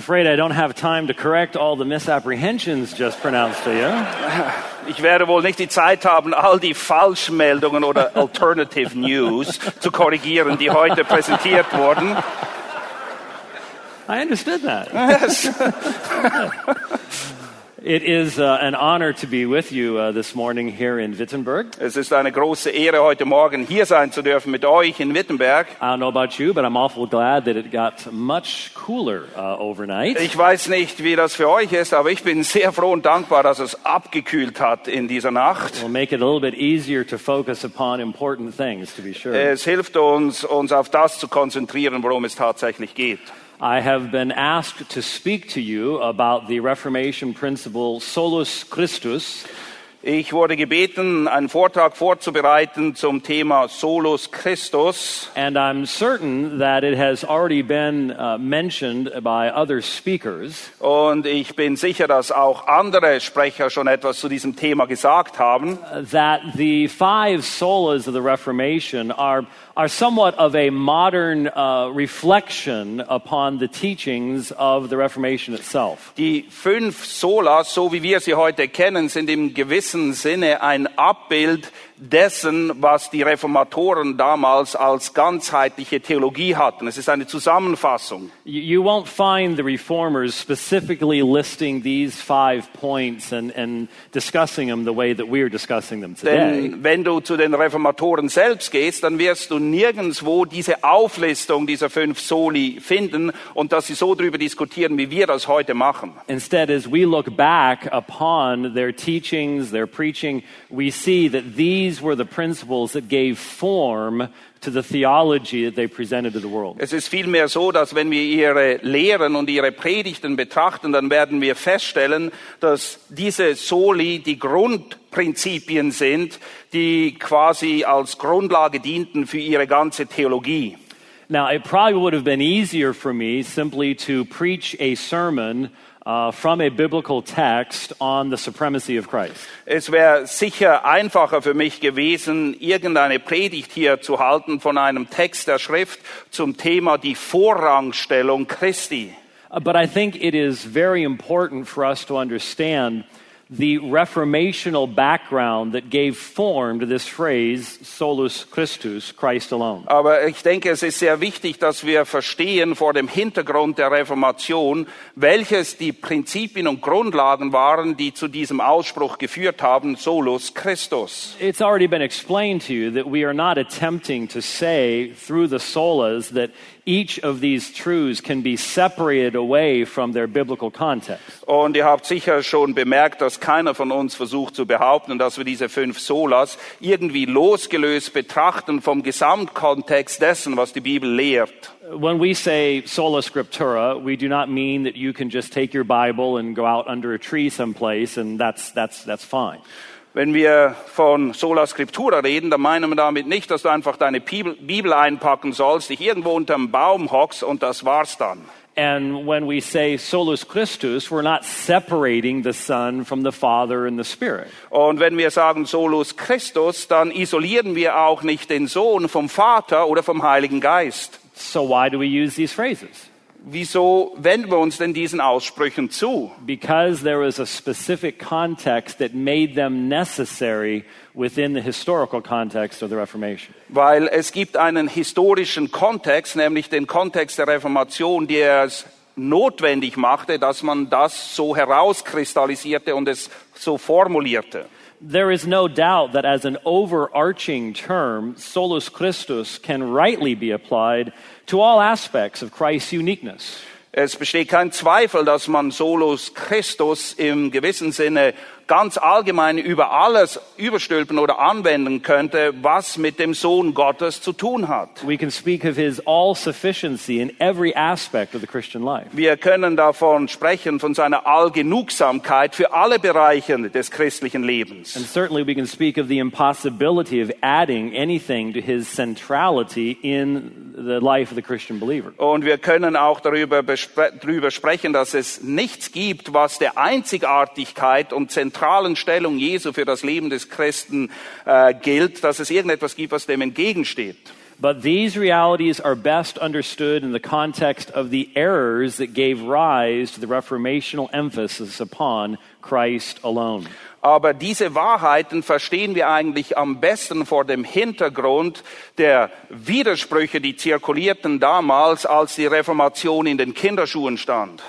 Afraid I don't have time to correct all the misapprehensions just pronounced to you. Ich werde wohl nicht die Zeit haben, all die Falschmeldungen oder Alternative News zu korrigieren, die heute präsentiert wurden. I understood that. Yes. It is uh, an honor to be with you uh, this morning here in Wittenberg. Es ist eine große Ehre, heute Morgen hier sein zu dürfen mit euch in Wittenberg. I don't know about you, but I'm awful glad that it got much cooler uh, overnight. Ich weiß nicht, wie das für euch ist, aber ich bin sehr froh und dankbar, dass es abgekühlt hat in dieser Nacht. will make it a little bit easier to focus upon important things, to be sure. Es hilft uns, uns auf das zu konzentrieren, worum es tatsächlich geht. I have been asked to speak to you about the Reformation principle solus Christus. Ich wurde gebeten, einen Vortrag vorzubereiten zum Thema Solus Christus. And I'm certain that it has already been uh, mentioned by other speakers. Und ich bin sicher, dass auch andere Sprecher schon etwas zu diesem Thema gesagt haben. that the five solas of the Reformation are, are somewhat of a modern uh, reflection upon the teachings of the Reformation itself. Die fünf Solas, so wie wir sie heute kennen, sind im gewissen Sinne ein Abbild dessen, was die Reformatoren damals als ganzheitliche Theologie hatten. Es ist eine Zusammenfassung. You, won't find the reformers specifically listing these five points and, and discussing them the way that we're discussing them today. Denn wenn du zu den Reformatoren selbst gehst, dann wirst du nirgendswo diese Auflistung dieser fünf Soli finden und dass sie so darüber diskutieren, wie wir das heute machen. Instead, as we look back upon their teachings, their preaching, we see that these were the principles that gave form to the theology that they presented to the world. Es ist vielmehr so, dass wenn wir ihre Lehren und ihre Predigten betrachten, dann werden wir feststellen, dass diese Soli die Grundprinzipien sind, die quasi als Grundlage dienten für ihre ganze Theologie. Now, it probably would have been easier for me simply to preach a sermon uh, from a biblical text on the supremacy of Christ. Es wäre sicher einfacher für mich gewesen, irgendeine Predigt hier zu halten von einem Text der Schrift zum Thema die Vorrangstellung Christi. Uh, But I think it is very important for us to understand the reformational background that gave form to this phrase, solus Christus, Christ alone. Aber ich denke, es ist sehr wichtig, dass wir verstehen vor dem Hintergrund der Reformation, welches die Prinzipien und Grundlagen waren, die zu diesem Ausspruch geführt haben, solus Christus. It's already been explained to you that we are not attempting to say through the solas that each of these truths can be separated away from their biblical context. Und ihr habt sicher schon bemerkt, dass keiner von uns versucht zu behaupten, dass wir diese fünf Solas irgendwie losgelöst betrachten vom Gesamtkontext dessen, was die Bibel lehrt. When we say sola scriptura, we do not mean that you can just take your Bible and go out under a tree someplace and that's, that's, that's fine. Wenn wir von Sola Scriptura reden, dann meinen wir damit nicht, dass du einfach deine Bibel, einpacken sollst, dich irgendwo unterm Baum hockst und das war's dann. And when we say solus Christus, we're not separating the Son from the Father and the Spirit. Und wenn wir sagen Solus Christus, dann isolieren wir auch nicht den Sohn vom Vater oder vom Heiligen Geist. So why do we use these phrases? Wieso wenden wir uns denn diesen Aussprüchen zu? Because there was a specific context that made them necessary within the historical context of the Reformation. Weil es gibt einen historischen Kontext, nämlich den Kontext der Reformation, der es notwendig machte, dass man das so herauskristallisierte und es so formulierte. There is no doubt that as an overarching term, solus Christus can rightly be applied to all aspects of Christ's uniqueness. Es besteht kein Zweifel, dass man Solus Christus im gewissen Sinne ganz allgemein über alles überstülpen oder anwenden könnte, was mit dem Sohn Gottes zu tun hat. We can speak of his all sufficiency in every aspect of the Christian life. Wir können davon sprechen, von seiner Allgenugsamkeit für alle Bereiche des christlichen And Lebens. certainly we can speak of the impossibility of adding anything to his centrality in the life of the Christian believer. Und wir können auch darüber, darüber sprechen, dass es nichts gibt, was der Einzigartigkeit und zentralen Stellung Jesu für das Leben des Christen äh, gilt, dass es irgendetwas gibt, was dem entgegensteht. But these realities are best understood in the context of the errors that gave rise to the reformational emphasis upon Christ alone. Aber diese Wahrheiten verstehen wir eigentlich am besten vor dem Hintergrund der Widersprüche, die zirkulierten damals, als die Reformation in den Kinderschuhen stand.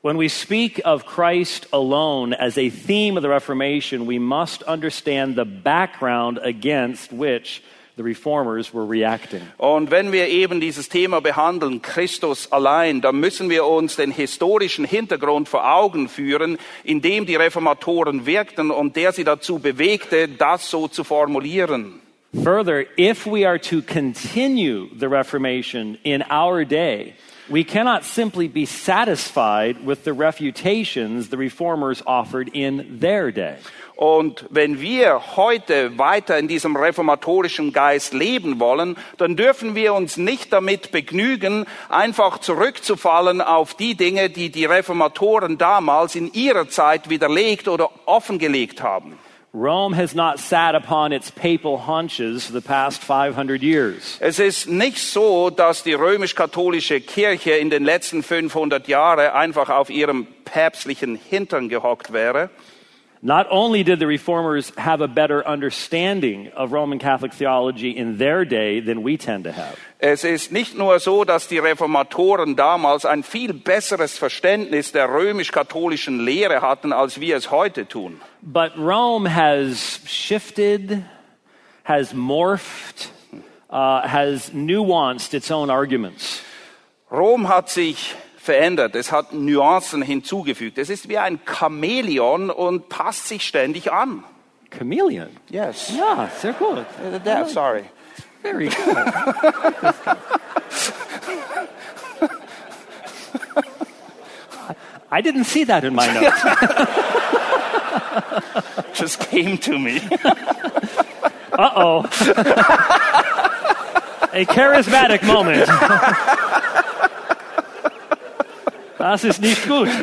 When we speak of Christ alone as a theme of the Reformation, we must understand the background against which the reformers were reacting. Und wenn wir eben dieses Thema behandeln, Christus allein, dann müssen wir uns den historischen Hintergrund vor Augen führen, in dem die Reformatoren wirkten und der sie dazu bewegte, das so zu formulieren. Further, if we are to continue the Reformation in our day, we cannot simply be satisfied with the refutations the reformers offered in their day. Und wenn wir heute weiter in diesem reformatorischen Geist leben wollen, dann dürfen wir uns nicht damit begnügen, einfach zurückzufallen auf die Dinge, die die Reformatoren damals in ihrer Zeit widerlegt oder offengelegt haben. Rome has not sat upon its papal haunches for the past 500 years. Es ist nicht so, dass die römisch-katholische Kirche in den letzten 500 Jahren einfach auf ihrem päpstlichen Hintern gehockt wäre. Not only did the reformers have a better understanding of Roman Catholic theology in their day than we tend to have, Es ist nicht nur so, dass die Reformatoren damals ein viel besseres Verständnis der römisch-katholischen Lehre hatten, als wir es heute tun. but Rome has shifted, has morphed, uh, has nuanced its own arguments. Rom hat sich verändert, es hat Nuancen hinzugefügt. Es ist wie ein Chamäleon und passt sich ständig an. Chameleon. Yes. Ja, sehr gut. Sorry. Very good. I didn't see that in my notes. Just came to me. Uh oh. A charismatic moment. Das ist nicht gut.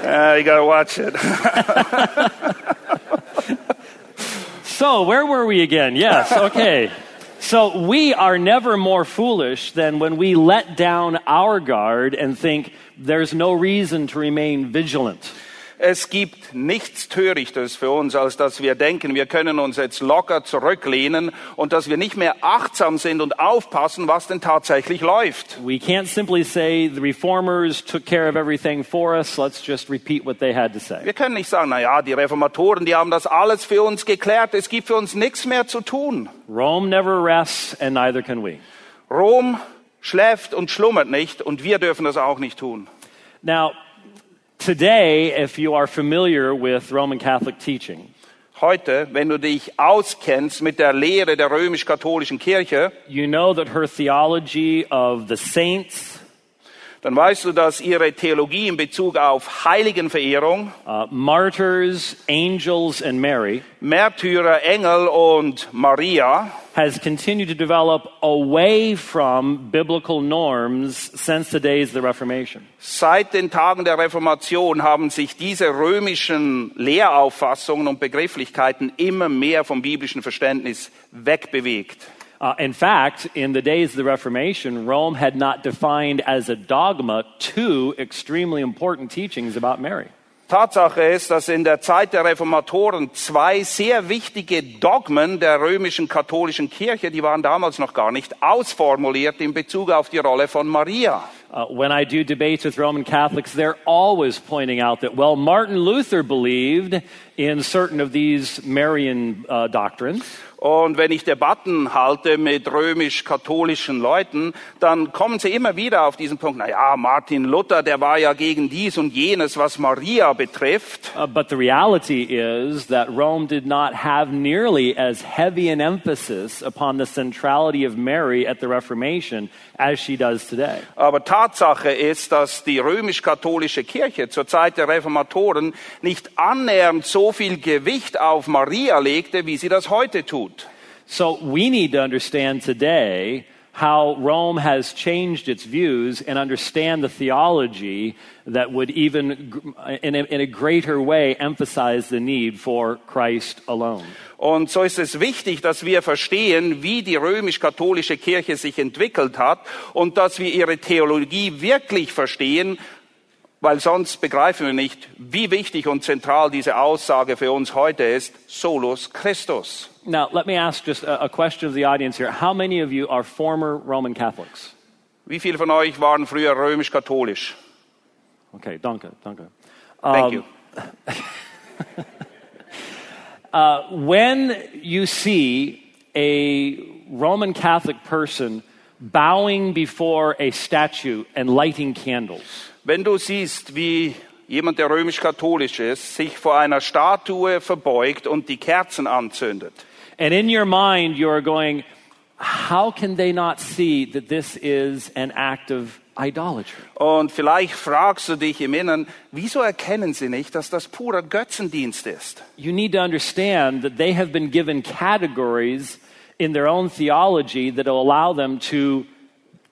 Uh, you gotta watch it. So, where were we again? Yes, okay. So, we are never more foolish than when we let down our guard and think there's no reason to remain vigilant. Es gibt nichts Törichtes für uns, als dass wir denken, wir können uns jetzt locker zurücklehnen und dass wir nicht mehr achtsam sind und aufpassen, was denn tatsächlich läuft. We can't simply say the reformers took care of everything for us. Let's just repeat what they had to say. Wir können nicht sagen, na ja, die Reformatoren, die haben das alles für uns geklärt, es gibt für uns nichts mehr zu tun. Rome never rests, and neither can we. Rom schläft und schlummert nicht und wir dürfen das auch nicht tun. Now, today, if you are familiar with Roman Catholic teaching, Heute, wenn du dich auskennst mit der Lehre der römisch-katholischen Kirche, you know that her theology of the saints, dann weißt du, dass ihre Theologie in Bezug auf Heiligenverehrung, uh, martyrs, angels, and Mary Märtyrer, Engel und Maria has continued to develop away from biblical norms since the days of the Reformation. Seit den Tagen der Reformation haben sich diese römischen Lehrauffassungen und Begrifflichkeiten immer mehr vom biblischen Verständnis wegbewegt. Uh, in fact, in the days of the Reformation, Rome had not defined as a dogma two extremely important teachings about Mary. Tatsache ist, dass in der Zeit der Reformatoren zwei sehr wichtige Dogmen der römischen katholischen Kirche, die waren damals noch gar nicht ausformuliert in Bezug auf die Rolle von Maria. Uh, when I do debates with Roman Catholics, they're always pointing out that, well, Martin Luther believed in certain of these Marian uh, doctrines. Und wenn ich Debatten halte mit römisch-katholischen Leuten, dann kommen sie immer wieder auf diesen Punkt, na ja, Martin Luther, der war ja gegen dies und jenes, was Maria betrifft. Uh, but the reality is that Rome did not have nearly as heavy an emphasis upon the centrality of Mary at the Reformation as she does today. Aber Tatsache ist, dass die römisch-katholische Kirche zur Zeit der Reformatoren nicht annähernd so viel Gewicht auf Maria legte, wie sie das heute tut. So we need to understand today how Rome has changed its views and understand the theology that would even, in a, in a greater way, emphasize the need for Christ alone. Und so ist es wichtig, dass wir verstehen, wie die römisch-katholische Kirche sich entwickelt hat und dass wir ihre Theologie wirklich verstehen, weil sonst begreifen wir nicht, wie wichtig und zentral diese Aussage für uns heute ist, solus Christus. Now, let me ask just a, a question of the audience here. How many of you are former Roman Catholics? Wie viele von euch waren früher römisch-katholisch? Okay, danke, danke. Thank Um, you. When you see a Roman Catholic person bowing before a statue and lighting candles, Wenn du siehst, wie jemand, der römisch-katholisch ist, sich vor einer Statue verbeugt und die Kerzen anzündet, and in your mind you're going, how can they not see that this is an act of idolatry? und vielleicht fragst du dich im Inneren, wieso erkennen sie nicht, dass das purer Götzendienst ist? You need to understand that they have been given categories in their own theology that will allow them to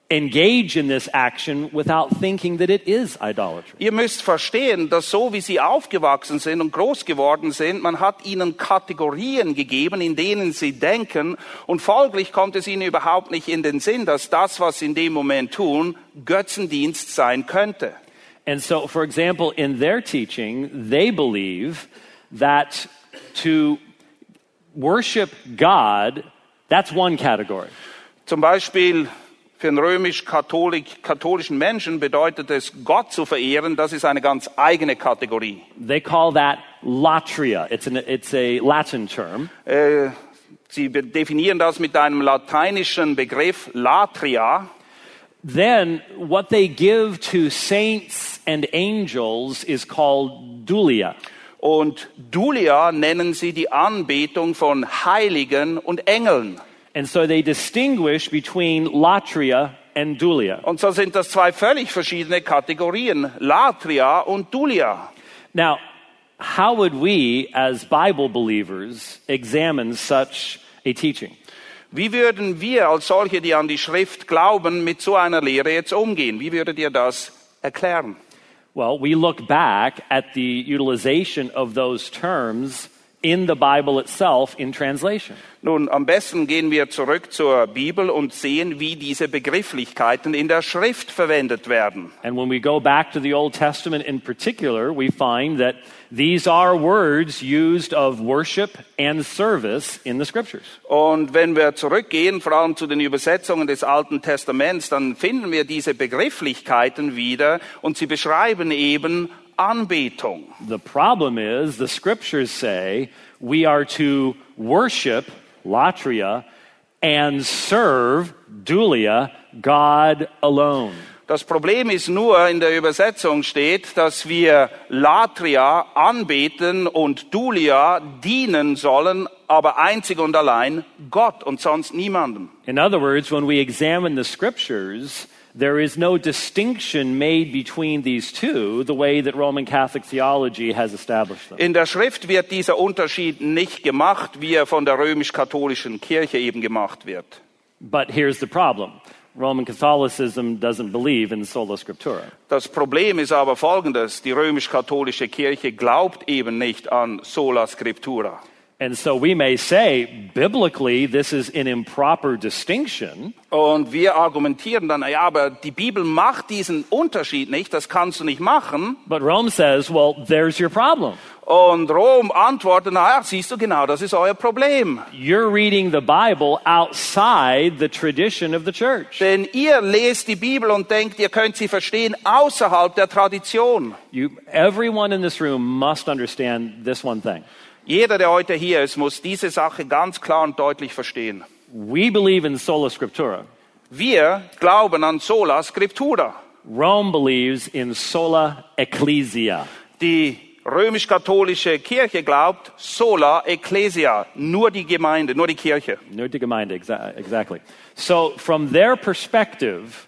engage in this action without thinking that it is idolatry. Ihr müsst verstehen, dass so wie sie aufgewachsen sind und groß geworden sind, man hat ihnen Kategorien gegeben, in denen sie denken und folglich kommt es ihnen überhaupt nicht in den Sinn, dass das, was sie in dem Moment tun, Götzendienst sein könnte. And so, for example, in their teaching, they believe that to worship God, that's one category. Zum Beispiel für einen römisch-katholischen Menschen bedeutet es, Gott zu verehren, das ist eine ganz eigene Kategorie. They call that latria. It's, an, it's a Latin term. Äh, Sie definieren das mit einem lateinischen Begriff Latria. Then, what they give to saints and angels is called dulia. Und Dulia nennen sie die Anbetung von Heiligen und Engeln. And so they distinguish between latria and dulia. Und so sind das zwei völlig verschiedene Kategorien, Latria und Dulia. Now, how would we, as Bible believers, examine such a teaching? Wie würden wir als solche, die an die Schrift glauben, mit so einer Lehre jetzt umgehen? Wie würdet ihr das erklären? Well, we look back at the utilization of those terms in the Bible itself in translation. Nun, am besten gehen wir zurück zur Bibel und sehen, wie diese Begrifflichkeiten in der Schrift verwendet werden. And when we go back to the Old Testament in particular, we find that these are words used of worship and service in the scriptures. Und wenn wir zurückgehen, vor allem zu den Übersetzungen des Alten Testaments, dann finden wir diese Begrifflichkeiten wieder und sie beschreiben eben Anbetung. The problem is the scriptures say we are to worship latria and serve dulia God alone. Das Problem ist nur, in der Übersetzung steht, dass wir Latria anbeten und Dulia dienen sollen, aber einzig und allein Gott und sonst niemandem. In other words, when we examine the scriptures, there is no distinction made between these two, the way that Roman Catholic theology has established them. In der Schrift wird dieser Unterschied nicht gemacht, wie er von der römisch-katholischen Kirche eben gemacht wird. But here's the problem Roman Catholicism doesn't believe in sola scriptura. Das Problem ist aber folgendes. Die römisch-katholische Kirche glaubt eben nicht an sola scriptura. And so we may say, biblically, this is an improper distinction. Und wir argumentieren dann, ja, aber die Bibel macht diesen Unterschied nicht, das kannst du nicht machen. But Rome says, well, there's your problem. Und Rom antwortet, naja, siehst du genau, das ist euer Problem. You're reading the Bible outside the tradition of the church. Denn ihr lest die Bibel und denkt, ihr könnt sie verstehen außerhalb der Tradition. You, everyone in this room must understand this one thing. Jeder, der heute hier ist, muss diese Sache ganz klar und deutlich verstehen. We believe in sola scriptura. Wir glauben an sola scriptura. Rome believes in sola ecclesia. Die römisch-katholische Kirche glaubt sola ecclesia, nur die Gemeinde, nur die Kirche. Nur die Gemeinde, exa- exactly. So, from their perspective,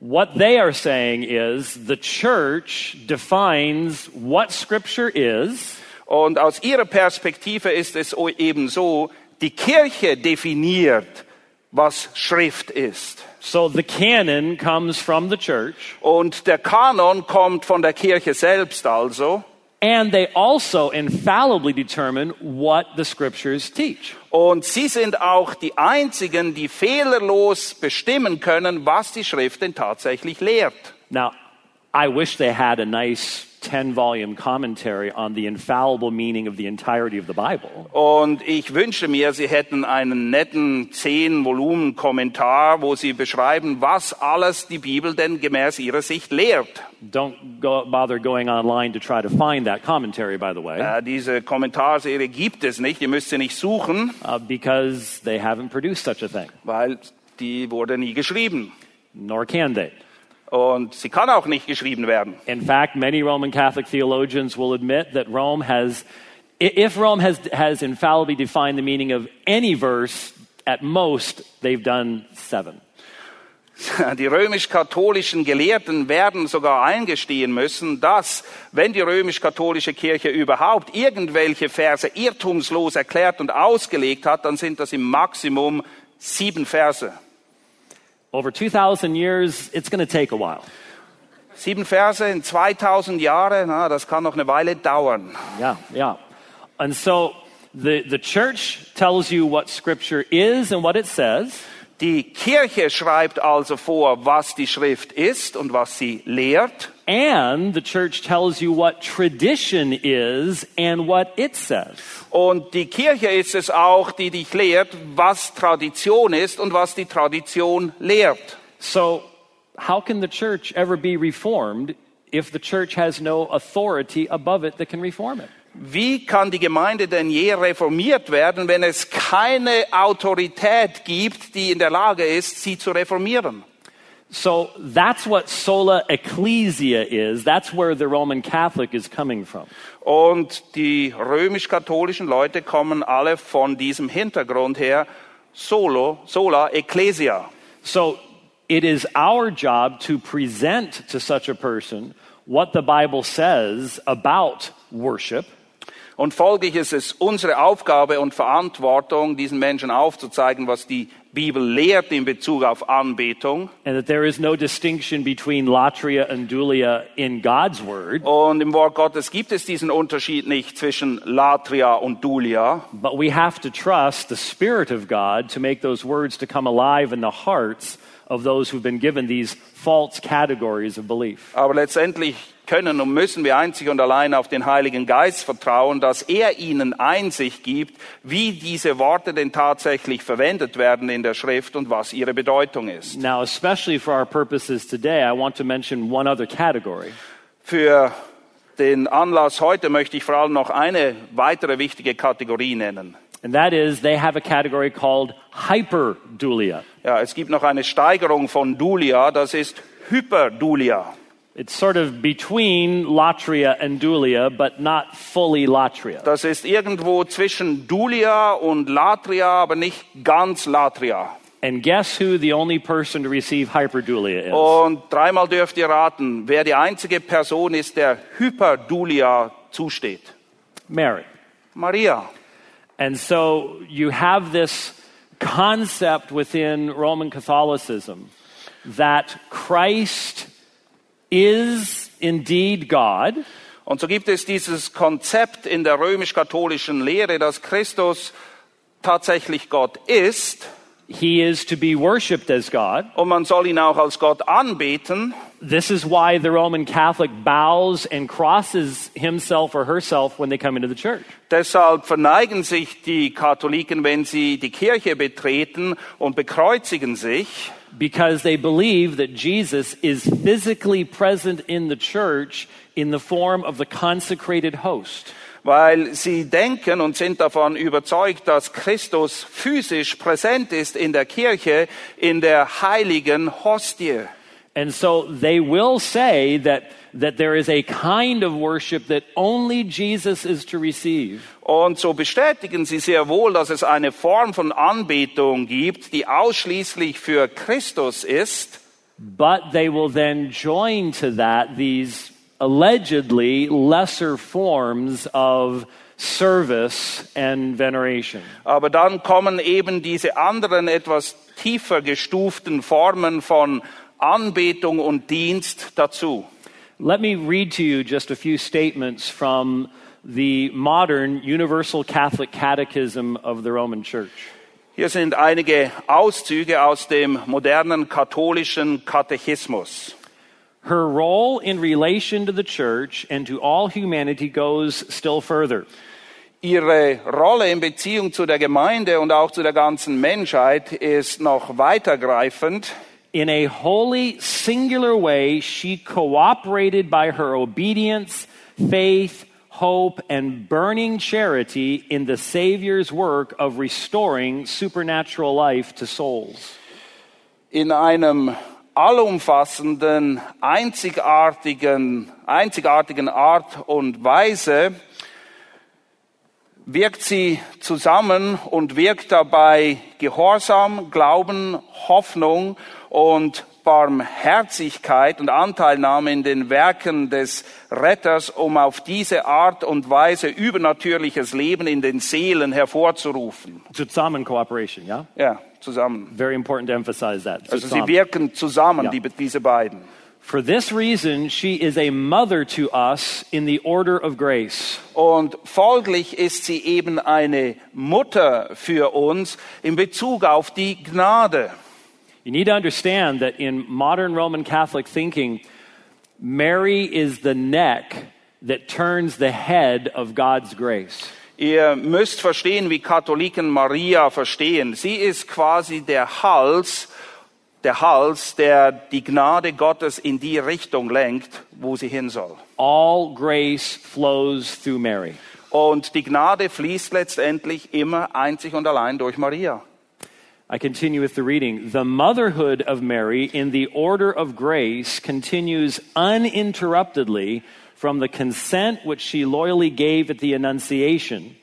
what they are saying is the church defines what Scripture is, Und aus ihrer Perspektive ist es eben so, die Kirche definiert, was Schrift ist. so the canon comes from the church, Und der Kanon kommt von der Kirche selbst also. and they also infallibly determine what the Scriptures teach. Und sie sind auch die einzigen, die fehlerlos bestimmen können, was die Schrift denn tatsächlich lehrt. Now, I wish they had a nice 10 volume commentary on the infallible meaning of the entirety of the Bible. Und ich wünsche mir, sie hätten einen netten zehn Volumen Kommentar, wo sie beschreiben, was alles die Bibel denn gemäß ihrer Sicht lehrt. Don't go, bother going online to try to find that commentary, by the way, Äh, diese Kommentarserie gibt es nicht, ihr müsst sie nicht suchen, uh, because they haven't produced such a thing, weil die wurde nie geschrieben. nor can they. Und sie kann auch nicht geschrieben werden. In fact, many Roman Catholic theologians will admit that Rome has, if Rome has, has infallibly defined the meaning of any verse, at most, they've done seven. Die römisch-katholischen Gelehrten werden sogar eingestehen müssen, dass, wenn die römisch-katholische Kirche überhaupt irgendwelche Verse irrtumslos erklärt und ausgelegt hat, dann sind das im Maximum sieben Verse. Over 2,000 years, it's going to take a while. Sieben Verse in 2000 Jahren, na, das kann noch eine Weile dauern. Yeah, yeah. And so the, the church tells you what Scripture is and what it says. Die Kirche schreibt also vor, was die Schrift ist und was sie lehrt. And the church tells you what tradition is and what it says. Und die Kirche ist es auch, die dich lehrt, was Tradition ist und was die Tradition lehrt. So, how can the church ever be reformed if the church has no authority above it that can reform it? Wie kann die Gemeinde denn je reformiert werden, wenn es keine Autorität gibt, die in der Lage ist, sie zu reformieren? So, that's what sola ecclesia is. That's where the Roman Catholic is coming from. Und die römisch-katholischen Leute kommen alle von diesem Hintergrund her, solo, sola ecclesia. So, it is our job to present to such a person what the Bible says about worship. Und folglich ist es unsere Aufgabe und Verantwortung, diesen Menschen aufzuzeigen, was die Bibel lehrt in Bezug auf Anbetung. and that there is no distinction between latria and dulia in God's word, Und im Wort Gottes gibt es diesen Unterschied nicht zwischen Latria und Dulia. but we have to trust the Spirit of God to make those words to come alive in the hearts of those who've been given these false categories of belief. Aber letztendlich können und müssen wir einzig und allein auf den Heiligen Geist vertrauen, dass er ihnen Einsicht gibt, wie diese Worte denn tatsächlich verwendet werden in der Schrift und was ihre Bedeutung ist. Now, especially for our purposes today, I want to mention one other category. Für den Anlass heute möchte ich vor allem noch eine weitere wichtige Kategorie nennen. And that is, they have a category called hyperdulia. Ja, es gibt noch eine Steigerung von Dulia, das ist Hyperdulia. It's sort of between latria and dulia, but not fully latria. Das ist irgendwo zwischen Dulia und Latria, aber nicht ganz Latria. And guess who the only person to receive hyperdulia is? Und dreimal dürft ihr raten, wer die einzige Person ist, der Hyperdulia zusteht. Mary. Maria. And so you have this concept within Roman Catholicism that Christ is indeed God, Und so gibt es dieses Konzept in der römisch-katholischen Lehre, dass Christus tatsächlich Gott ist He is to be worshiped as God. und man soll ihn auch als Gott anbeten. This is why the Roman Catholic bows and crosses himself or herself when they come into the church. Deshalb verneigen sich die Katholiken, wenn sie die Kirche betreten und bekreuzigen sich, because they believe that Jesus is physically present in the church in the form of the consecrated host. weil sie denken und sind davon überzeugt, dass Christus physisch präsent ist in der Kirche, in der heiligen Hostie. And so they will say that, that there is a kind of worship that only Jesus is to receive. Und so bestätigen sie sehr wohl, dass es eine Form von Anbetung gibt, die ausschließlich für Christus ist. But they will then join to that these allegedly lesser forms of service and veneration. Aber dann kommen eben diese anderen etwas tiefer gestuften Formen von Anbetung und Dienst dazu. Let me read to you just a few statements from the modern Universal Catholic Catechism of the Roman Church. Hier sind einige Auszüge aus dem modernen katholischen Katechismus. Her role in relation to the church and to all humanity goes still further. Ihre Rolle in Beziehung zu der Gemeinde und auch zu der ganzen Menschheit ist noch weitergreifend. In a wholly singular way, she cooperated by her obedience, faith, hope, and burning charity in the Savior's work of restoring supernatural life to souls. In einem allumfassenden, einzigartigen, einzigartigen Art und Weise wirkt sie zusammen und wirkt dabei Gehorsam, Glauben, Hoffnung und Barmherzigkeit und Anteilnahme in den Werken des Retters, um auf diese Art und Weise übernatürliches Leben in den Seelen hervorzurufen. Zusammen cooperation, yeah? Ja, zusammen. Very important to emphasize that. Also sie Zusammen. wirken zusammen, Ja. die, diese beiden. For this reason, she is a mother to us in the order of grace. Und folglich ist sie eben eine Mutter für uns in Bezug auf die Gnade. You need to understand that in modern Roman Catholic thinking, Mary is the neck that turns the head of God's grace. Ihr müsst verstehen, wie Katholiken Maria verstehen. Sie ist quasi der Hals, der Hals, der die Gnade Gottes in die Richtung lenkt, wo sie hin soll. All grace flows through Mary. Und die Gnade fließt letztendlich immer einzig und allein durch Maria. I continue with the reading. The motherhood of Mary in the order of grace continues uninterruptedly from the consent which she loyally gave at the Annunciation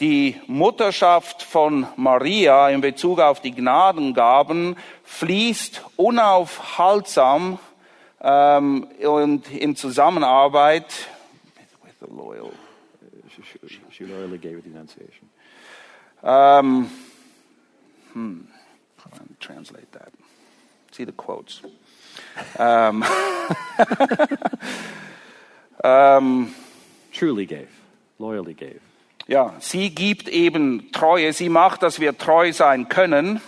Die Mutterschaft von Maria in Bezug auf die Gnadengaben fließt unaufhaltsam ähm, und in Zusammenarbeit with the loyal, she she loyally gave at the Annunciation. ähm, hmm, how do I translate that? See the quotes. Um, um, Truly gave, loyally gave. ja, sie gibt eben Treue, sie macht, dass wir treu sein können.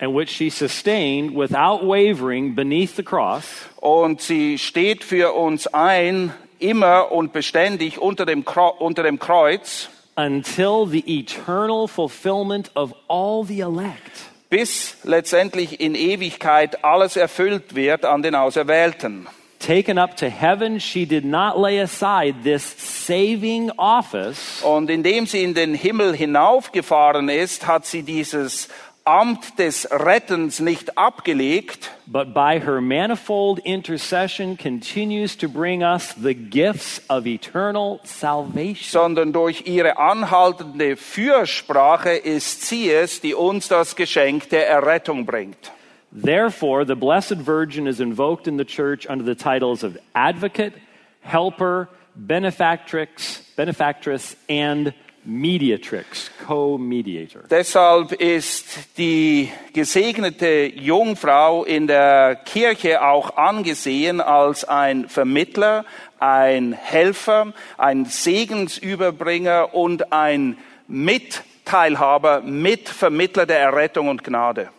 and which she sustained without wavering beneath the cross Und sie steht für uns ein, immer und beständig unter dem, unter dem Kreuz, until the eternal fulfillment of all the elect. bis letztendlich in Ewigkeit alles erfüllt wird an den Auserwählten. Taken up to heaven, she did not lay aside this saving office, Und indem sie in den Himmel hinaufgefahren ist, hat sie dieses Amt des Rettens nicht abgelegt, but by her manifold intercession continues to bring us the gifts of eternal salvation. sondern durch ihre anhaltende Fürsprache ist sie es, die uns das Geschenk der Errettung bringt. Therefore, the Blessed Virgin is invoked in the church under the titles of advocate, helper, benefactrix, benefactress, and mediatrix, co-mediator. Deshalb ist die gesegnete Jungfrau in der Kirche auch angesehen als ein Vermittler, ein Helfer, ein Segensüberbringer und ein Mitteilhaber, Mitvermittler der Errettung und Gnade.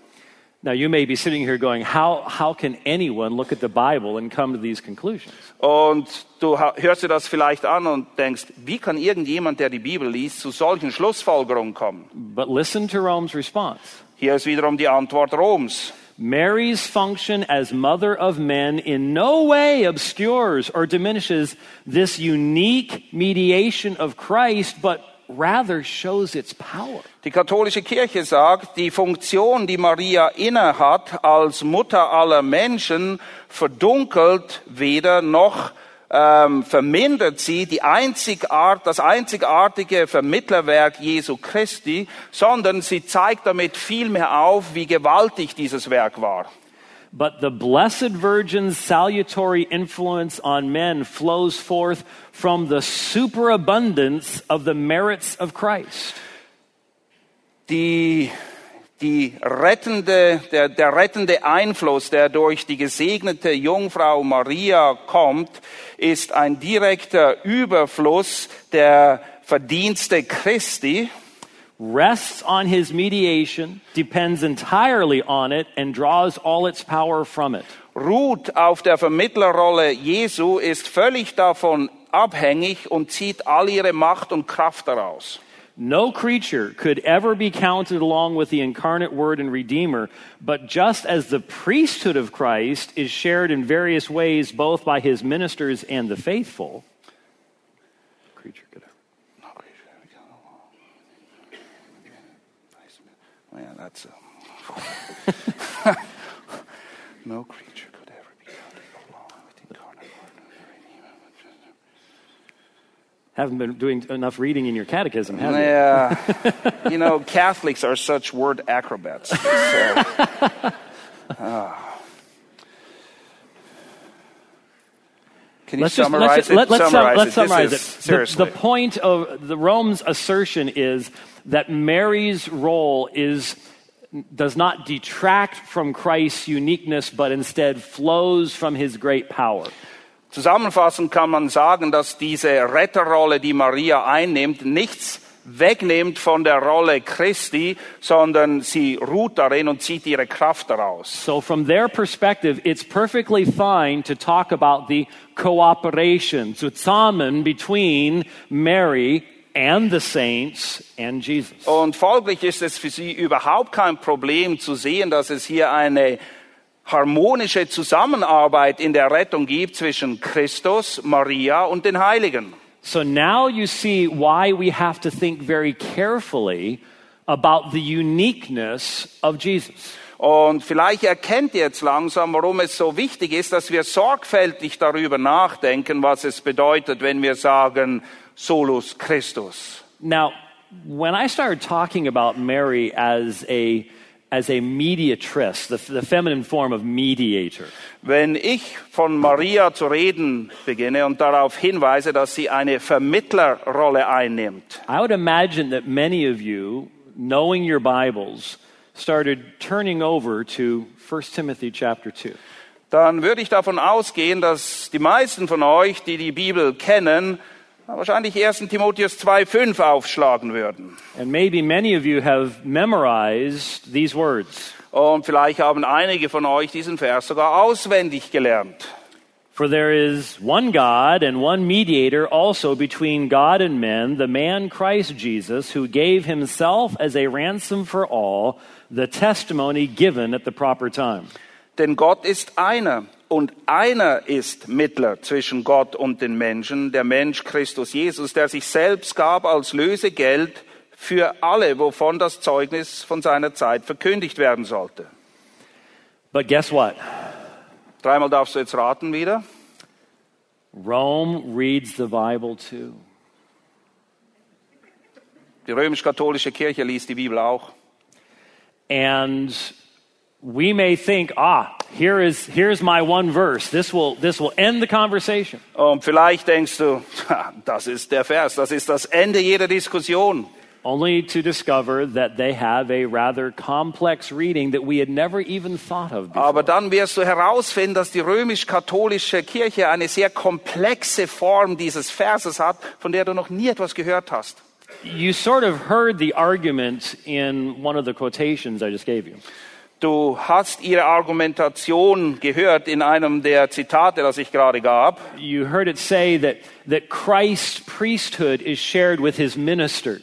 Now, you may be sitting here going, how, how can anyone look at the Bible and come to these conclusions? Und du hörst dir das vielleicht an und denkst, wie kann irgendjemand, der die Bibel liest, zu solchen Schlussfolgerungen kommen? But listen to Rome's response. Hier ist wiederum die Antwort Roms. Mary's function as mother of men in no way obscures or diminishes this unique mediation of Christ, but rather shows its power. Die katholische Kirche sagt, die Funktion, die Maria innehat als Mutter aller Menschen, verdunkelt weder noch ähm, vermindert sie die Einzigart, das einzigartige Vermittlerwerk Jesu Christi, sondern sie zeigt damit vielmehr auf, wie gewaltig dieses Werk war. But the Blessed Virgin's salutary influence on men flows forth from the superabundance of the merits of Christ. die, die rettende, der, der rettende Einfluss, der durch die gesegnete Jungfrau Maria kommt, ist ein direkter Überfluss der Verdienste Christi, rests on his mediation, depends entirely on it, and draws all its power from it. ruht auf der Vermittlerrolle Jesu, ist völlig davon abhängig und zieht all ihre Macht und Kraft daraus. No creature could ever be counted along with the incarnate Word and Redeemer, but just as the priesthood of Christ is shared in various ways both by his ministers and the faithful, creature could ever. Yeah, that's a, no creature could ever be counted along with incarnate Word and Redeemer. Haven't been doing enough reading in your catechism, have you? Yeah, you know, Catholics are such word acrobats. So, ah. Can you Let's just summarize let's, it? let, us summarize let's it. summarize it. is- The- seriously. The, point of the Rome's assertion is that Mary's role is does not detract from Christ's uniqueness, but instead flows from his great power. Zusammenfassend kann man sagen, dass diese Retterrolle, die Maria einnimmt, nichts wegnimmt von der Rolle Christi, sondern sie ruht darin und zieht ihre Kraft daraus. So, from their perspective, it's perfectly fine to talk about the cooperation, zusammen, between Mary and the saints and Jesus. Und folglich ist es für sie überhaupt kein Problem zu sehen, dass es hier eine harmonische Zusammenarbeit in der Rettung gibt zwischen Christus, Maria und den Heiligen. So now you see why we have to think very carefully about the uniqueness of Jesus. Und vielleicht erkennt ihr jetzt langsam, warum es so wichtig ist, dass wir sorgfältig darüber nachdenken, was es bedeutet, wenn wir sagen Solus Christus. Now, when I started talking about Mary as a as a mediatress, the, the feminine form of mediator, Wenn ich von Maria zu reden beginne und darauf hinweise, dass sie eine Vermittlerrolle einnimmt, I would imagine that many of you, knowing your Bibles, started turning over to 1 Timothy chapter 2. dann würde ich davon ausgehen, dass die meisten von euch, die die Bibel kennen, wahrscheinlich 1. Timotheus 2,5 aufschlagen würden. And maybe many of you have memorized these words. Und vielleicht haben einige von euch diesen Vers sogar auswendig gelernt. For there is one God and one mediator also between God and men, the man Christ Jesus, who gave himself as a ransom for all, the testimony given at the proper time. Denn Gott ist einer und einer ist Mittler zwischen Gott und den Menschen, der Mensch Christus Jesus, der sich selbst gab als Lösegeld für alle, wovon das Zeugnis von seiner Zeit verkündigt werden sollte. But guess what? Dreimal darfst du jetzt raten wieder. Rome reads the Bible too. Die römisch-katholische Kirche liest die Bibel auch. And we may think, ah, here is here's my one verse. This will this will end the conversation. Und vielleicht denkst du, "Ha, das ist der Vers, das ist das Ende jeder Diskussion. Only to discover that they have a rather complex reading that we had never even thought of before. Aber dann wirst du herausfinden, dass die römisch-katholische Kirche eine sehr komplexe Form dieses Verses hat, von der du noch nie etwas gehört hast. You sort of heard the argument in one of the quotations I just gave you. Du hast ihre Argumentation gehört in einem der Zitate, das ich gerade gab. You heard it say that, that Christ's priesthood is shared with his ministers.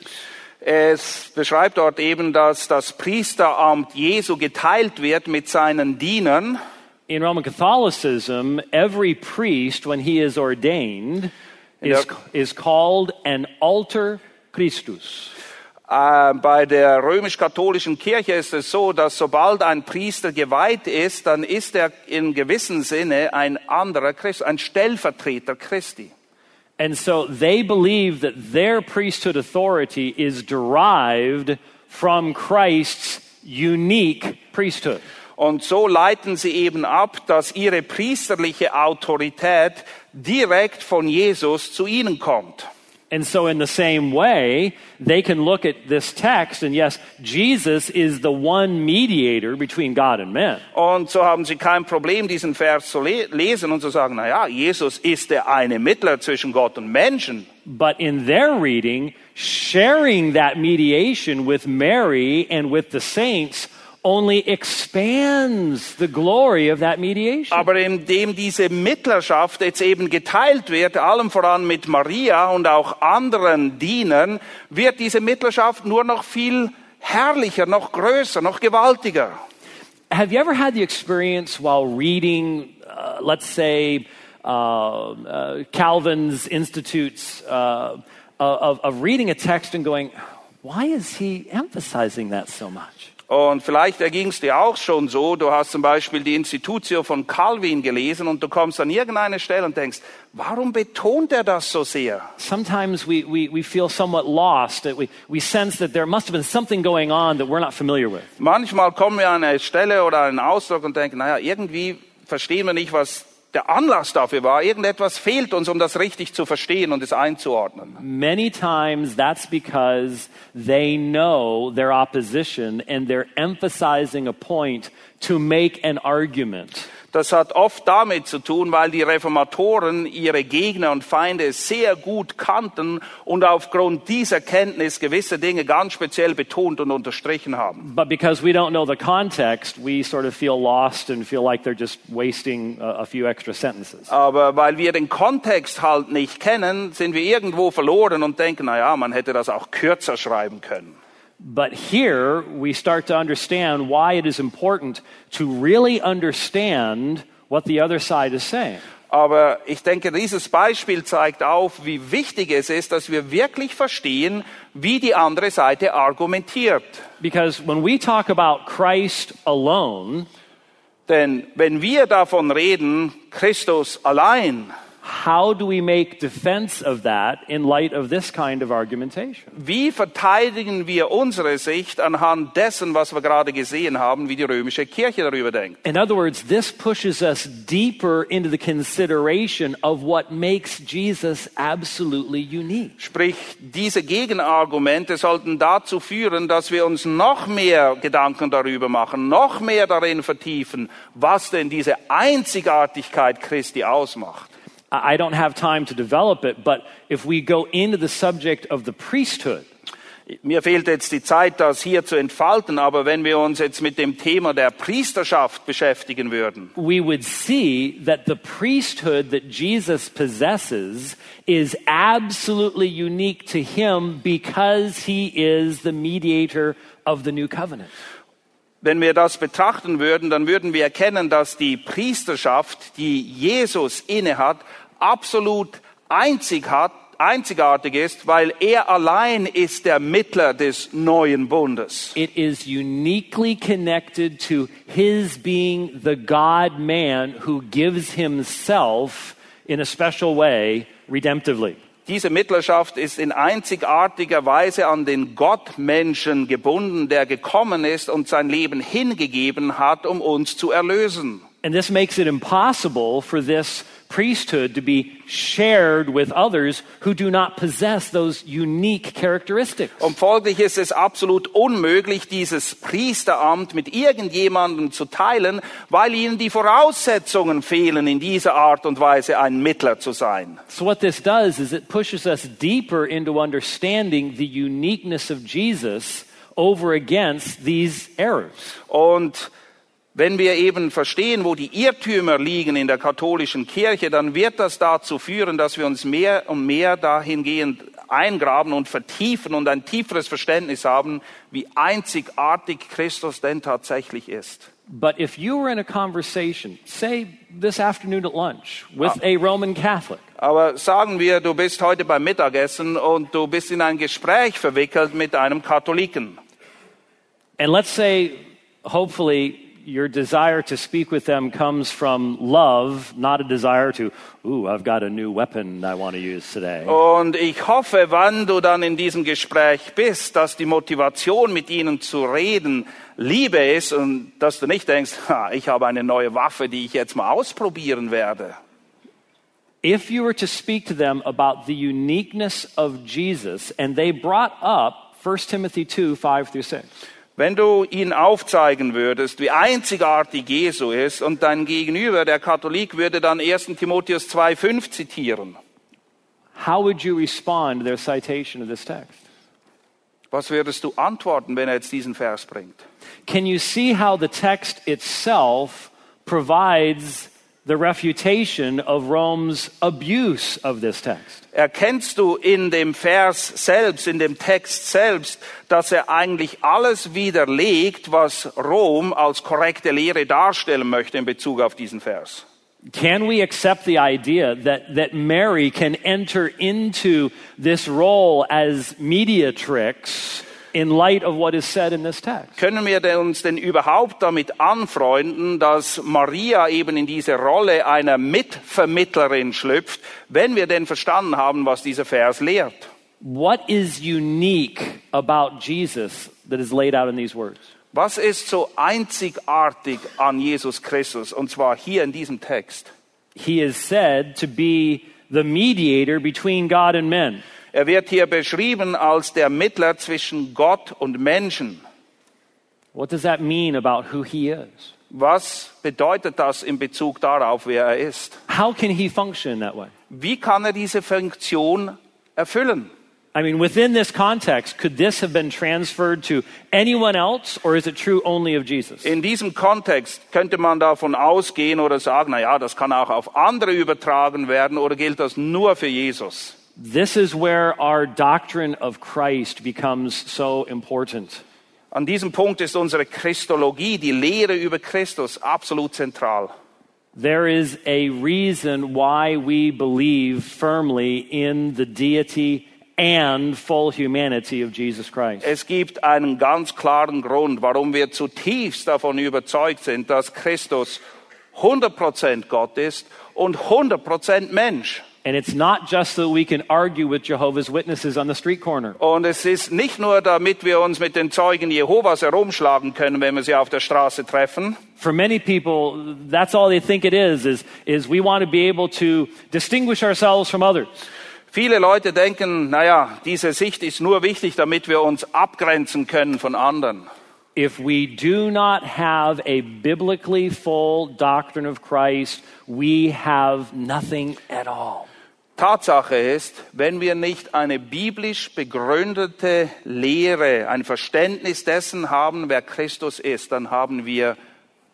Es beschreibt dort eben, dass das Priesteramt Jesu geteilt wird mit seinen Dienern. In Roman Catholicism, every priest, when he is ordained, is, is called an alter Christus. Äh, bei der römisch-katholischen Kirche ist es so, dass sobald ein Priester geweiht ist, dann ist er in gewissem Sinne ein anderer Christ, ein Stellvertreter Christi. And so they believe that their priesthood authority is derived from Christ's unique priesthood. Und so leiten sie eben ab, dass ihre priesterliche Autorität direkt von Jesus zu ihnen kommt. And so, in the same way, they can look at this text, and yes, Jesus is the one mediator between God and men. Und so haben sie kein Problem, diesen Vers zu le lesen und zu sagen, na ja, Jesus ist der eine Mittler zwischen Gott und Menschen. But in their reading, sharing that mediation with Mary and with the saints only expands the glory of that mediation. Aber indem diese Mittlerschaft jetzt eben geteilt wird, allem voran mit Maria und auch anderen Dienern, wird diese Mittlerschaft nur noch viel herrlicher, noch größer, noch gewaltiger. Have you ever had the experience while reading, uh, let's say, uh, uh, Calvin's Institutes, uh, of, of reading a text and going, why is he emphasizing that so much? Und vielleicht erging es dir auch schon so, du hast zum Beispiel die Institutio von Calvin gelesen und du kommst an irgendeine Stelle und denkst, warum betont er das so sehr? Sometimes we, we, we feel somewhat lost. That we, we sense that there must have been something going on that we're not familiar with. Manchmal kommen wir an eine Stelle oder einen Ausdruck und denken, naja, irgendwie verstehen wir nicht, was der Anlass dafür war. Irgendetwas fehlt uns, um das richtig zu verstehen und es einzuordnen. Many times that's because they know their opposition and they're emphasizing a point to make an argument. Das hat oft damit zu tun, weil die Reformatoren ihre Gegner und Feinde sehr gut kannten und aufgrund dieser Kenntnis gewisse Dinge ganz speziell betont und unterstrichen haben. But because we don't know the context, we sort of feel lost and feel like they're just wasting a, a few extra sentences. Aber weil wir den Kontext halt nicht kennen, sind wir irgendwo verloren und denken, na ja, man hätte das auch kürzer schreiben können. But here we start to understand why it is important to really understand what the other side is saying. Aber ich denke, dieses Beispiel zeigt auf, wie wichtig es ist, dass wir wirklich verstehen, wie die andere Seite argumentiert. Because when we talk about Christ alone, Denn wenn wir davon reden, Christus allein, how do we make defense of that in light of this kind of argumentation? wie verteidigen wir unsere Sicht anhand dessen, was wir gerade gesehen haben, wie die römische Kirche darüber denkt? In other words, this pushes us deeper into the consideration of what makes Jesus absolutely unique. Sprich, diese Gegenargumente sollten dazu führen, dass wir uns noch mehr Gedanken darüber machen, noch mehr darin vertiefen, was denn diese Einzigartigkeit Christi ausmacht. I don't have time to develop it, but if we go into the subject of the priesthood, Mir fehlt jetzt die Zeit, das hier zu entfalten, aber wenn wir uns jetzt mit dem Thema der Priesterschaft beschäftigen würden, we would see that the priesthood that Jesus possesses is absolutely unique to him because he is the mediator of the new covenant. Wenn wir das betrachten würden, dann würden wir erkennen, dass die Priesterschaft, die Jesus innehat, absolut einzig hat, einzigartig ist, weil er allein ist der Mittler des neuen Bundes. It is uniquely connected to his being the God man who gives himself in a special way redemptively. Diese Mittlerschaft ist in einzigartiger Weise an den Gottmenschen gebunden, der gekommen ist und sein Leben hingegeben hat, um uns zu erlösen. And this makes it impossible for this priesthood to be shared with others who do not possess those unique characteristics. Und folglich ist es absolut unmöglich, dieses Priesteramt mit irgendjemandem zu teilen, weil ihnen die Voraussetzungen fehlen, in dieser Art und Weise ein Mittler zu sein. So, what this does is it pushes us deeper into understanding the uniqueness of Jesus over against these errors. Und wenn wir eben verstehen, wo die Irrtümer liegen in der katholischen Kirche, dann wird das dazu führen, dass wir uns mehr und mehr dahingehend eingraben und vertiefen und ein tieferes Verständnis haben, wie einzigartig Christus denn tatsächlich ist. But if you were in a conversation, say this afternoon at lunch, with a Roman Catholic, Aber sagen wir, du bist heute beim Mittagessen und du bist in ein Gespräch verwickelt mit einem Katholiken. and let's say, hopefully, your desire to speak with them comes from love, not a desire to, ooh, I've got a new weapon I want to use today. Und ich hoffe, wann du dann in diesem Gespräch bist, dass die Motivation, mit ihnen zu reden, Liebe ist und dass du nicht denkst, ha, ich habe eine neue Waffe, die ich jetzt mal ausprobieren werde. If you were to speak to them about the uniqueness of Jesus, and they brought up 1 Timothy 2 5 through 6. Wenn du ihnen aufzeigen würdest, wie einzigartig Jesu ist und dein Gegenüber, der Katholik, würde dann 1. Timotheus 2,5 zitieren. How would you respond to their citation of this text? Was würdest du antworten, wenn er jetzt diesen Vers bringt? Can you see how the text itself provides the refutation of Rome's abuse of this text? Erkennst du in dem Vers selbst, in dem Text selbst, dass er eigentlich alles widerlegt, was Rom als korrekte Lehre darstellen möchte in Bezug auf diesen Vers? Can we accept the idea that, that Mary can enter into this role as mediatrix in light of what is said in this text? Können wir uns denn überhaupt damit anfreunden, dass Maria eben in diese Rolle einer Mitvermittlerin schlüpft, wenn wir denn verstanden haben, was dieser Vers lehrt? What is unique about Jesus that is laid out in these words? Was ist so einzigartig an Jesus Christus? Und zwar hier in diesem Text. He is said to be the mediator between God and men. Er wird hier beschrieben als der Mittler zwischen Gott und Menschen. What does that mean about who he is? Was bedeutet das in Bezug darauf, wer er ist? How can he function in that way? Wie kann er diese Funktion erfüllen? I mean, within this context, could this have been transferred to anyone else, or is it true only of Jesus? In diesem Kontext könnte man davon ausgehen oder sagen, na ja, das kann auch auf andere übertragen werden oder gilt das nur für Jesus? This is where our doctrine of Christ becomes so important. An diesem Punkt ist unsere Christologie, die Lehre über Christus, absolut zentral. There is a reason why we believe firmly in the deity and full humanity of Jesus Christ. Es gibt einen ganz klaren Grund, warum wir zutiefst davon überzeugt sind, dass Christus 100% Gott ist und 100% Mensch. And it's not just so we can argue with Jehovah's Witnesses on the street corner. Und es ist nicht nur, damit wir uns mit den Zeugen Jehovas herumschlagen können, wenn wir sie auf der Straße treffen. For many people, that's all they think it is, is, is we want to be able to distinguish ourselves from others. Viele Leute denken, naja, diese Sicht ist nur wichtig, damit wir uns abgrenzen können von anderen. If we do not have a biblically full doctrine of Christ, we have nothing at all. Tatsache ist, wenn wir nicht eine biblisch begründete Lehre, ein Verständnis dessen haben, wer Christus ist, dann haben wir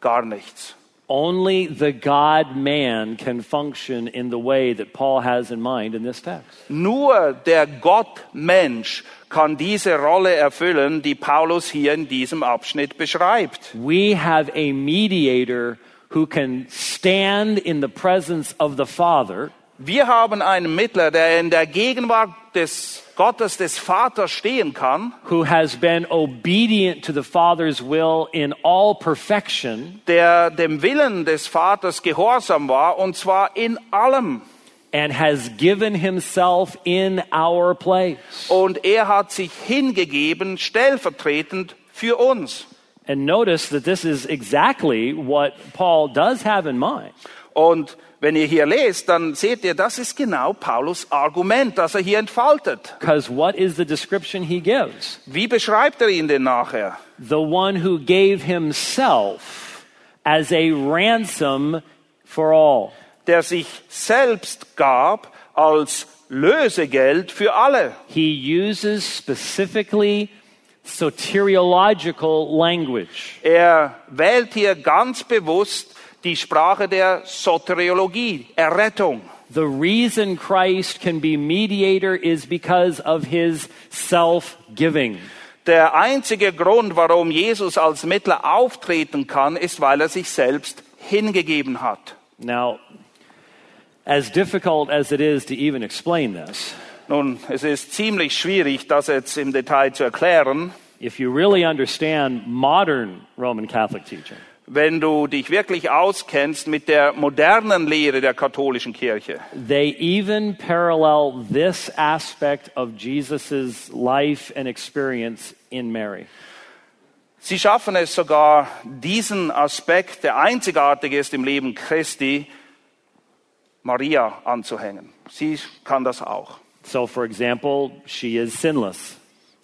gar nichts. Only the God man can function in the way that Paul has in mind in this text. Nur der Gott-Mensch kann diese Rolle erfüllen, die Paulus hier in diesem Abschnitt beschreibt. We have a mediator who can stand in the presence of the Father Wir haben einen Mittler, der in der Gegenwart des Gottes, des Vaters stehen kann, who has been obedient to the Father's will in all perfection der dem Willen des Vaters gehorsam war, und zwar in allem. and has given himself in our place. Und er hat sich hingegeben, stellvertretend für uns. And notice that this is exactly what Paul does have in mind. Und wenn ihr hier lest, dann seht ihr, das ist genau Paulus Argument, das er hier entfaltet. Because what is the description he gives? Wie beschreibt er ihn denn nachher? The one who gave himself as a ransom for all. Der sich selbst gab als Lösegeld für alle. He uses specifically soteriological language. Er wählt hier ganz bewusst die Sprache der Soteriologie, Errettung. The reason Christ can be mediator is because of his self giving. Der einzige Grund, warum Jesus als Mittler auftreten kann, ist, weil er sich selbst hingegeben hat. Now, as difficult as it is to even explain this, Nun, es ist ziemlich schwierig, das jetzt im Detail zu erklären. if you really understand modern Roman Catholic teaching, Wenn du dich wirklich auskennst mit der modernen Lehre der katholischen Kirche, they even parallel this aspect of Jesus' life and experience in Mary. sie schaffen es sogar, diesen Aspekt, der einzigartig ist im Leben Christi, Maria anzuhängen. Sie kann das auch. So, for example, she is sinless.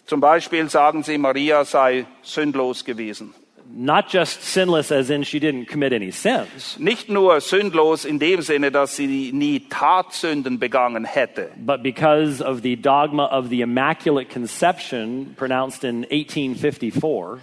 Zum Beispiel sagen sie, Maria sei sündlos gewesen. Not just sinless as in she didn't commit any sins, Nicht nur sündlos in dem Sinne, dass sie nie Tatsünden begangen hätte, but because of the dogma of the Immaculate Conception pronounced in 1854,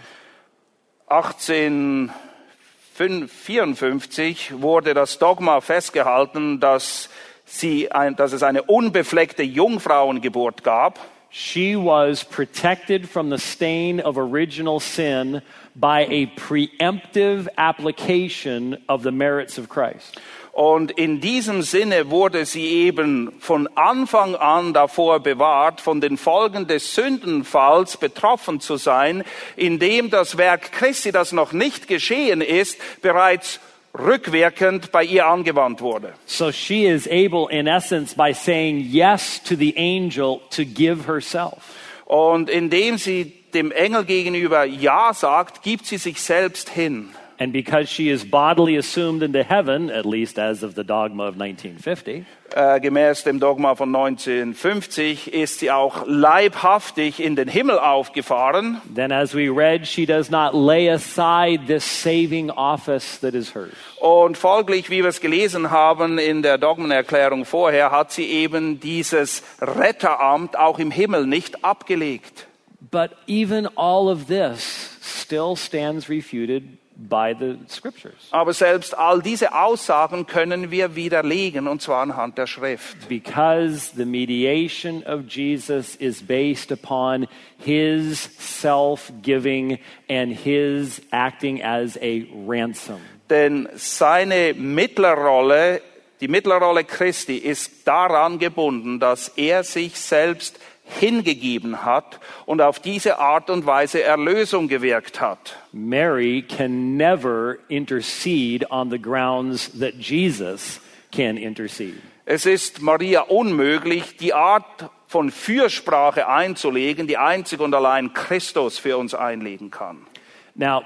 1854 wurde das Dogma festgehalten, dass, sie ein, dass es eine unbefleckte Jungfrauengeburt gab. she was protected from the stain of original sin by a preemptive application of the merits of Christ. Und in diesem Sinne wurde sie eben von Anfang an davor bewahrt, von den Folgen des Sündenfalls betroffen zu sein, indem das Werk Christi, das noch nicht geschehen ist, bereits rückwirkend bei ihr angewandt wurde. So she is able, in essence, by saying yes to the angel, to give herself. Und indem sie dem Engel gegenüber Ja sagt, gibt sie sich selbst hin. And because she is bodily assumed into heaven, at least as of the dogma of 1950, Äh, gemäß dem Dogma von 1950 ist sie auch leibhaftig in den Himmel aufgefahren. then as we read, she does not lay aside this saving office that is hers. Und folglich, wie wir es gelesen haben in der Dogmenerklärung vorher, hat sie eben dieses Retteramt auch im Himmel nicht abgelegt. But even all of this still stands refuted by the scriptures. Aber selbst all diese Aussagen können wir widerlegen, und zwar anhand der Schrift. Because the mediation of Jesus is based upon his self giving and his acting as a ransom. Denn seine Mittlerrolle, die Mittlerrolle Christi, ist daran gebunden, dass er sich selbst hingegeben hat und auf diese Art und Weise Erlösung gewirkt hat. Mary can never intercede on the grounds that Jesus can intercede. Es ist Maria unmöglich, die Art von Fürsprache einzulegen, die einzig und allein Christus für uns einlegen kann. Now,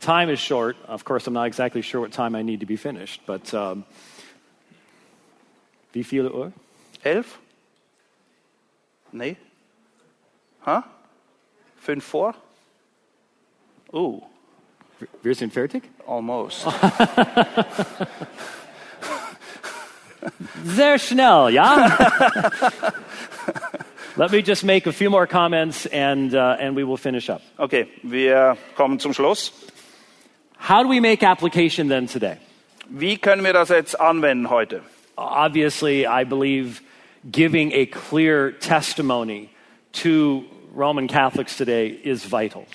time is short. Of course, I'm not exactly sure what time I need to be finished, but um, wie viele Uhr? Elf? Nee? Ha? Fünf vor? Oh, Wir sind fertig? almost. Sehr schnell, ja? Let me just make a few more comments and, uh, and we will finish up. Okay, wir kommen zum Schluss. How do we make application then today? Wie können wir das jetzt anwenden heute? Obviously, I believe giving a clear testimony to Roman Catholics today is vital.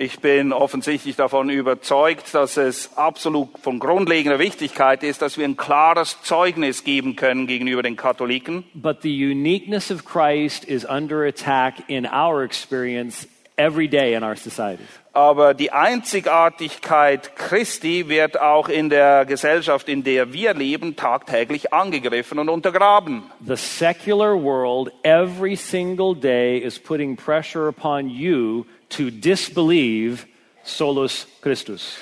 Ich bin offensichtlich davon überzeugt, dass es absolut von grundlegender Wichtigkeit ist, dass wir ein klares Zeugnis geben können gegenüber den Katholiken. But the uniqueness of Christ is under attack in our experience every day in our societies. Aber die Einzigartigkeit Christi wird auch in der Gesellschaft, in der wir leben, tagtäglich angegriffen und untergraben. The secular world every single day is putting pressure upon you to disbelieve solus Christus.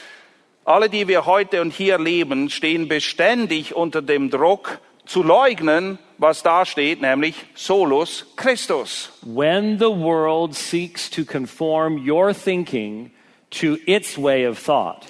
Alle, die wir heute und hier leben, stehen beständig unter dem Druck zu leugnen, was da steht, nämlich solus Christus. When the world seeks to conform your thinking to its way of thought,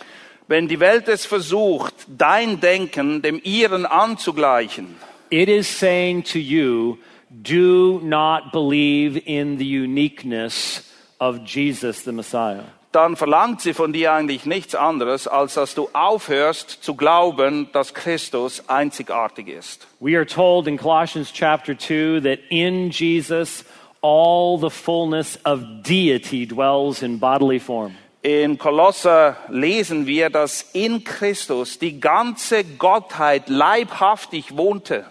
Wenn die Welt es versucht, dein Denken dem ihren anzugleichen, it is saying to you, do not believe in the uniqueness of Jesus the Messiah. Dann verlangt sie von dir eigentlich nichts anderes, als dass du aufhörst zu glauben, dass Christus einzigartig ist. We are told in Colossians chapter 2 that in Jesus all the fullness of deity dwells in bodily form. In Kolosser lesen wir, dass in Christus die ganze Gottheit leibhaftig wohnte.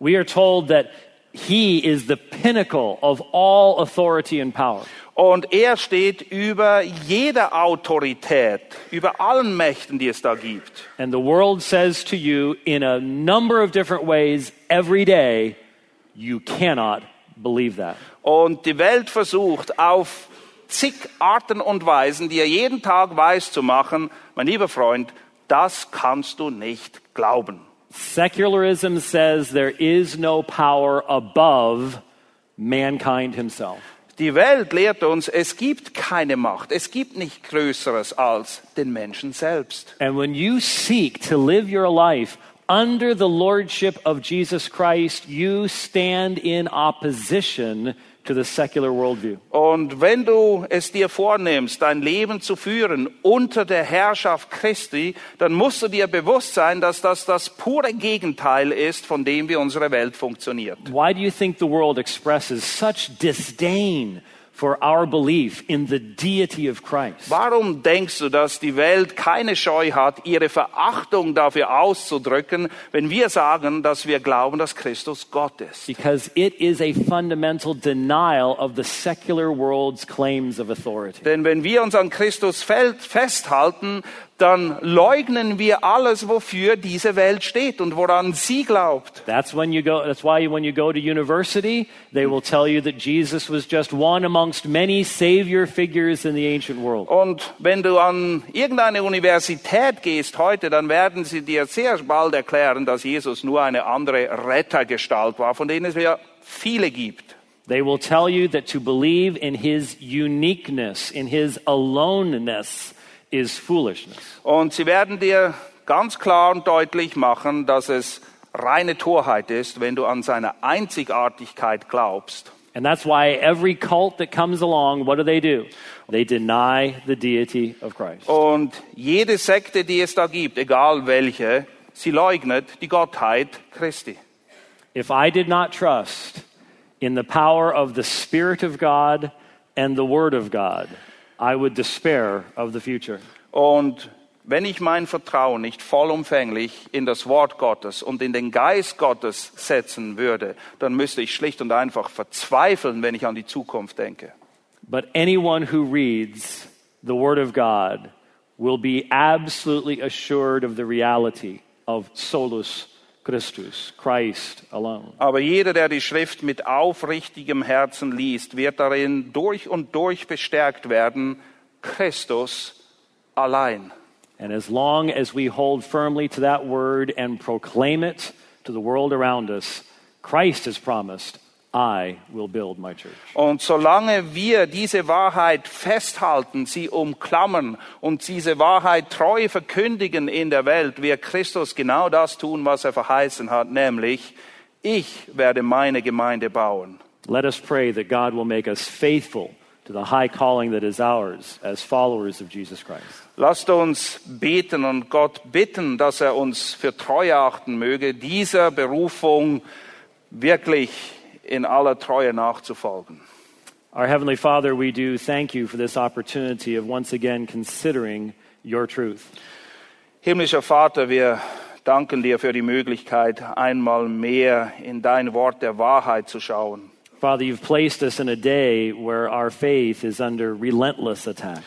We are told that he is the pinnacle of all authority and power. Und er steht über jeder Autorität, über allen Mächten, die es da gibt. And the world says to you in a number of different ways every day, you cannot believe that. Und die Welt versucht auf zig Arten und Weisen, die er jeden Tag weiß zu machen, mein lieber Freund, das kannst du nicht glauben. Secularism says there is no power above mankind himself. Die Welt lehrt uns, es gibt keine Macht, es gibt nicht Größeres als den Menschen selbst. And when you seek to live your life under the lordship of Jesus Christ, you stand in opposition to the secular worldview. Und wenn du es dir vornimmst, dein Leben zu führen unter der Herrschaft Christi, dann musst du dir bewusst sein, dass das das pure Gegenteil ist, von dem wie unsere Welt funktioniert. Why do you think the world expresses such disdain for our belief in the deity of Christ? Warum denkst du, dass die Welt keine Scheu hat, ihre Verachtung dafür auszudrücken, wenn wir sagen, dass wir glauben, dass Christus Gott ist? Because it is a fundamental denial of the secular world's claims of authority. Denn wenn wir uns an Christus festhalten, dann leugnen wir alles, wofür diese Welt steht und woran sie glaubt. That's when you go that's why when you go to university, they will tell you that Jesus was just one amongst many savior figures in the ancient world. Und wenn du an irgendeine Universität gehst heute, dann werden sie dir sehr bald erklären, dass Jesus nur eine andere Rettergestalt war, von denen es ja viele gibt. They will tell you that to believe in his uniqueness, in his aloneness is foolishness. Und sie werden dir ganz klar und deutlich machen, dass es reine Torheit ist, wenn du an seine Einzigartigkeit glaubst. And that's why every cult that comes along, what do they do? They deny the deity of Christ. Und jede Sekte, die es da gibt, egal welche, sie leugnet die Gottheit Christi. If I did not trust in the power of the Spirit of God and the Word of God, I would despair of the future. Und wenn ich mein Vertrauen nicht vollumfänglich in das Wort Gottes und in den Geist Gottes setzen würde, dann müsste ich schlicht und einfach verzweifeln, wenn ich an die Zukunft denke. But anyone who reads the Word of God will be absolutely assured of the reality of solus Christus, Christ alone. Aber jeder, der die Schrift mit aufrichtigem Herzen liest, wird darin durch und durch bestärkt werden, Christus allein. And as long as we hold firmly to that word and proclaim it to the world around us, Christ has promised, I will build my church. Und solange wir diese Wahrheit festhalten, sie umklammern und diese Wahrheit treu verkündigen in der Welt, wird Christus genau das tun, was er verheißen hat, nämlich, ich werde meine Gemeinde bauen. Let us pray that God will make us faithful to the high calling that is ours as followers of Jesus Christ. Lasst uns beten und Gott bitten, dass er uns für treu achten möge, dieser Berufung wirklich in aller Treue nachzufolgen. Our Heavenly Father, we do thank you for this opportunity of once again considering your truth. Himmlischer Vater, wir danken dir für die Möglichkeit, einmal mehr in dein Wort der Wahrheit zu schauen. Father, you've placed us in a day where our faith is under relentless attack.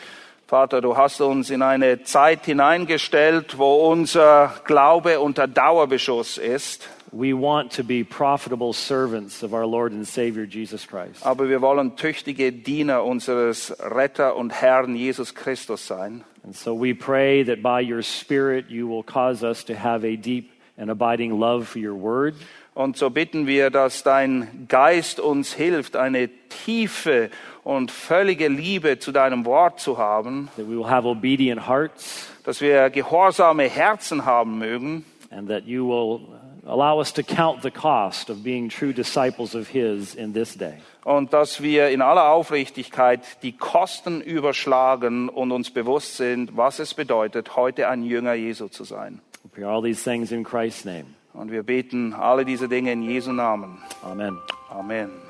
Vater, du hast uns in eine Zeit hineingestellt, wo unser Glaube unter Dauerbeschuss ist, We want to be profitable servants of our Lord and Savior Jesus Christ. aber wir wollen tüchtige Diener unseres Retter und Herrn Jesus Christus sein. And so we pray that by your Spirit you will cause us to have a deep and abiding love for your word. Und so bitten wir, dass dein Geist uns hilft, eine tiefe und völlige Liebe zu deinem Wort zu haben, that we will have obedient hearts, dass wir gehorsame Herzen haben mögen and that you will allow us to count the cost of being true disciples of His in this day. und dass wir in aller Aufrichtigkeit die Kosten überschlagen und uns bewusst sind, was es bedeutet, heute ein Jünger Jesu zu sein. We pray all these things in Christ's name. Und wir beten alle diese Dinge in Jesu Namen. Amen. Amen.